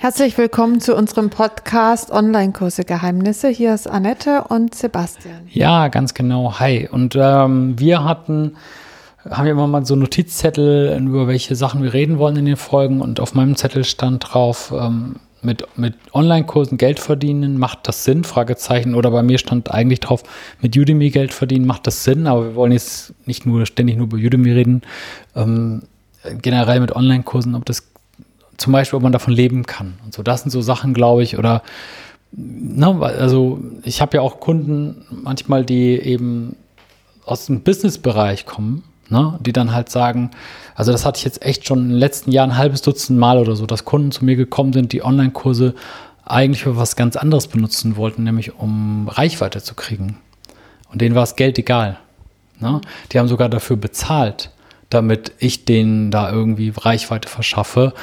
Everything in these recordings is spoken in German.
Herzlich willkommen zu unserem Podcast Online-Kurse Geheimnisse. Hier ist Annette und Sebastian. Ja, ganz genau. Hi. Und ähm, wir hatten, haben ja immer mal so Notizzettel, über welche Sachen wir reden wollen in den Folgen. Und auf meinem Zettel stand drauf, ähm, mit, mit Online-Kursen Geld verdienen, macht das Sinn? Fragezeichen. Oder bei mir stand eigentlich drauf, mit Udemy Geld verdienen, macht das Sinn? Aber wir wollen jetzt nicht nur ständig nur über Udemy reden. Ähm, generell mit Online-Kursen, ob das zum Beispiel, ob man davon leben kann. Und so, das sind so Sachen, glaube ich, oder ne, also ich habe ja auch Kunden manchmal, die eben aus dem Business-Bereich kommen, ne, die dann halt sagen, also das hatte ich jetzt echt schon in den letzten Jahren ein halbes Dutzend Mal oder so, dass Kunden zu mir gekommen sind, die Online-Kurse eigentlich für was ganz anderes benutzen wollten, nämlich um Reichweite zu kriegen. Und denen war das Geld egal. Ne? Die haben sogar dafür bezahlt, damit ich denen da irgendwie Reichweite verschaffe.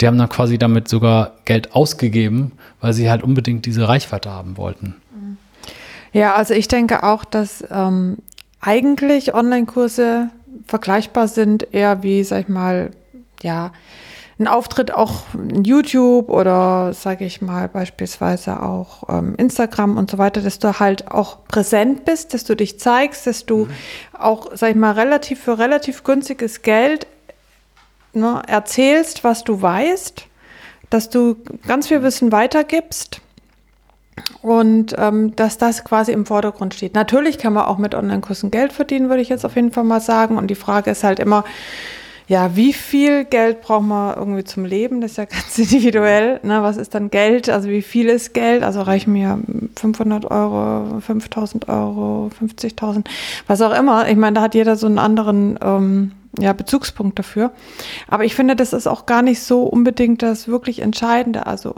Die haben dann quasi damit sogar Geld ausgegeben, weil sie halt unbedingt diese Reichweite haben wollten. Ja, also ich denke auch, dass ähm, eigentlich Online-Kurse vergleichbar sind, eher wie, sag ich mal, ja, ein Auftritt auch in YouTube oder, sage ich mal, beispielsweise auch ähm, Instagram und so weiter, dass du halt auch präsent bist, dass du dich zeigst, dass du mhm. auch, sag ich mal, relativ für relativ günstiges Geld ne, erzählst, was du weißt, dass du ganz viel Wissen weitergibst und ähm, dass das quasi im Vordergrund steht. Natürlich kann man auch mit Online-Kursen Geld verdienen, würde ich jetzt auf jeden Fall mal sagen. Und die Frage ist halt immer, ja, wie viel Geld braucht man irgendwie zum Leben? Das ist ja ganz individuell. Ne? Was ist dann Geld? Also wie viel ist Geld? Also reichen mir 500 Euro, 5000 Euro, 50.000, was auch immer. Ich meine, da hat jeder so einen anderen ähm, ja, Bezugspunkt dafür. Aber ich finde, das ist auch gar nicht so unbedingt das wirklich Entscheidende. Also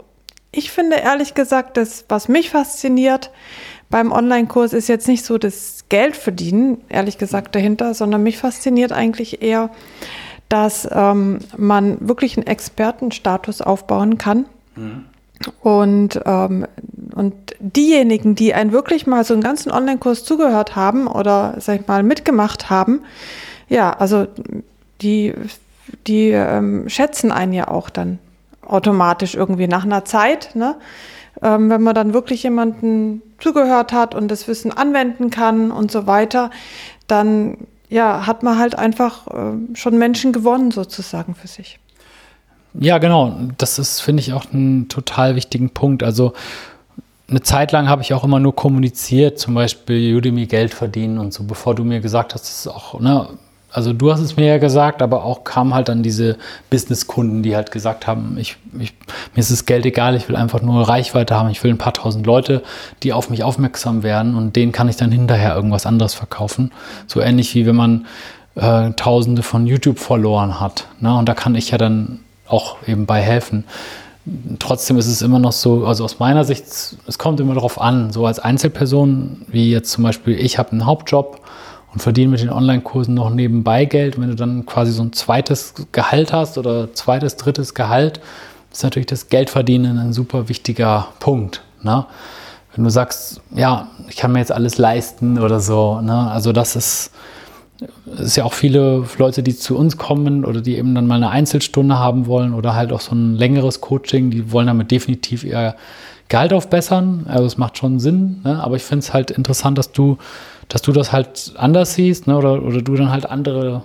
ich finde ehrlich gesagt, das, was mich fasziniert beim Online-Kurs, ist jetzt nicht so das Geld verdienen, ehrlich gesagt, dahinter, sondern mich fasziniert eigentlich eher, dass ähm, man wirklich einen Expertenstatus aufbauen kann. Mhm. Und, ähm, und diejenigen, die einen wirklich mal so einen ganzen Online-Kurs zugehört haben oder, sag ich mal, mitgemacht haben, ja, also die, die ähm, schätzen einen ja auch dann automatisch irgendwie nach einer Zeit, ne? Ähm, wenn man dann wirklich jemanden zugehört hat und das Wissen anwenden kann und so weiter, dann ja, hat man halt einfach äh, schon Menschen gewonnen sozusagen für sich. Ja, genau. Das ist, finde ich, auch einen total wichtigen Punkt. Also eine Zeit lang habe ich auch immer nur kommuniziert, zum Beispiel Udemy Geld verdienen und so, bevor du mir gesagt hast, das ist auch, ne, also du hast es mir ja gesagt, aber auch kamen halt dann diese Business-Kunden, die halt gesagt haben, ich, ich, mir ist das Geld egal, ich will einfach nur Reichweite haben, ich will ein paar tausend Leute, die auf mich aufmerksam werden und denen kann ich dann hinterher irgendwas anderes verkaufen. So ähnlich wie wenn man äh, Tausende von YouTube-Followern hat. Ne? Und da kann ich ja dann auch eben bei helfen. Trotzdem ist es immer noch so, also aus meiner Sicht, es kommt immer darauf an, so als Einzelperson, wie jetzt zum Beispiel, ich habe einen Hauptjob und verdienen mit den Online-Kursen noch nebenbei Geld. Wenn du dann quasi so ein zweites Gehalt hast oder zweites, drittes Gehalt, ist natürlich das Geldverdienen ein super wichtiger Punkt. Ne? Wenn du sagst, ja, ich kann mir jetzt alles leisten oder so, ne? also das ist, ist ja auch viele Leute, die zu uns kommen oder die eben dann mal eine Einzelstunde haben wollen oder halt auch so ein längeres Coaching, die wollen damit definitiv ihr Gehalt aufbessern. Also es macht schon Sinn, ne? aber ich finde es halt interessant, dass du dass du das halt anders siehst ne? oder, oder du dann halt andere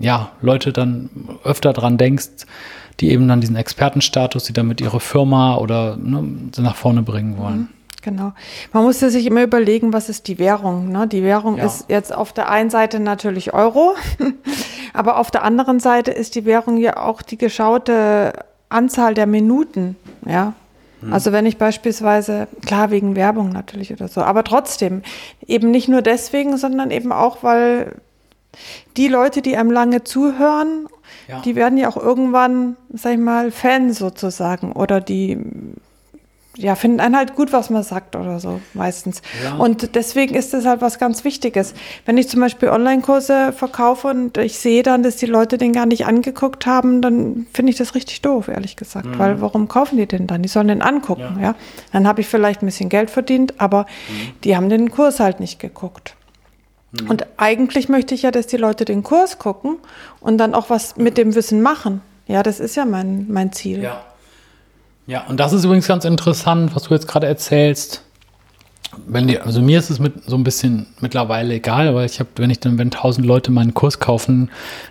ja, Leute dann öfter dran denkst, die eben dann diesen Expertenstatus, die damit ihre Firma oder ne, nach vorne bringen wollen. Mhm, genau. Man muss ja sich immer überlegen, was ist die Währung. Ne? Die Währung ja. ist jetzt auf der einen Seite natürlich Euro, aber auf der anderen Seite ist die Währung ja auch die geschaute Anzahl der Minuten. Ja, hm. Also wenn ich beispielsweise, klar wegen Werbung natürlich oder so, aber trotzdem, eben nicht nur deswegen, sondern eben auch, weil die Leute, die einem lange zuhören, ja. die werden ja auch irgendwann, sag ich mal, Fans sozusagen oder die ja, finden einen halt gut, was man sagt oder so, meistens. Ja. Und deswegen ist das halt was ganz Wichtiges. Wenn ich zum Beispiel Online-Kurse verkaufe und ich sehe dann, dass die Leute den gar nicht angeguckt haben, dann finde ich das richtig doof, ehrlich gesagt. Mhm. Weil warum kaufen die den dann? Die sollen den angucken, ja. ja? Dann habe ich vielleicht ein bisschen Geld verdient, aber mhm. die haben den Kurs halt nicht geguckt. Mhm. Und eigentlich möchte ich ja, dass die Leute den Kurs gucken und dann auch was mit dem Wissen machen. Ja, das ist ja mein, mein Ziel. Ja. Ja, und das ist übrigens ganz interessant, was du jetzt gerade erzählst. Wenn die, also mir ist es mit so ein bisschen mittlerweile egal, weil ich habe, wenn ich dann, wenn tausend Leute meinen Kurs kaufen,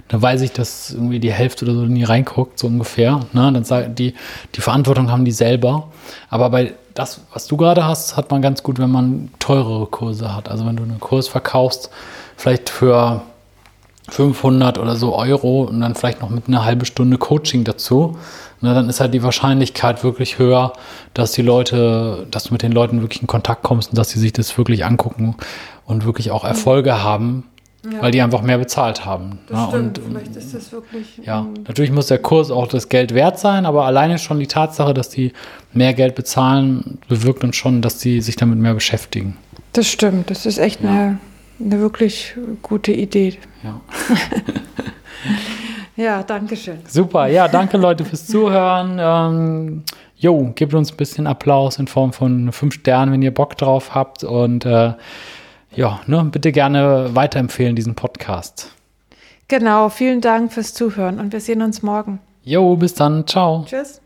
dann weiß ich, dass irgendwie die Hälfte oder so nie reinguckt, so ungefähr. Ne? Dann sagen die, die Verantwortung haben die selber. Aber bei das, was du gerade hast, hat man ganz gut, wenn man teurere Kurse hat. Also wenn du einen Kurs verkaufst, vielleicht für 500 oder so Euro und dann vielleicht noch mit einer halben Stunde Coaching dazu, ne, dann ist halt die Wahrscheinlichkeit wirklich höher, dass die Leute, dass du mit den Leuten wirklich in Kontakt kommst und dass sie sich das wirklich angucken und wirklich auch Erfolge haben, ja. weil die einfach mehr bezahlt haben. Das ne? stimmt. Und, Vielleicht ist das wirklich. Ja, um, natürlich muss der Kurs auch das Geld wert sein, aber alleine schon die Tatsache, dass die mehr Geld bezahlen, bewirkt uns schon, dass sie sich damit mehr beschäftigen. Das stimmt. Das ist echt ja. eine eine wirklich gute Idee. Ja. ja, danke schön. Super, ja, danke Leute fürs Zuhören. Ähm, jo, gebt uns ein bisschen Applaus in Form von fünf Sternen, wenn ihr Bock drauf habt. Und äh, ja, ne, bitte gerne weiterempfehlen diesen Podcast. Genau, vielen Dank fürs Zuhören und wir sehen uns morgen. Jo, bis dann. Ciao. Tschüss.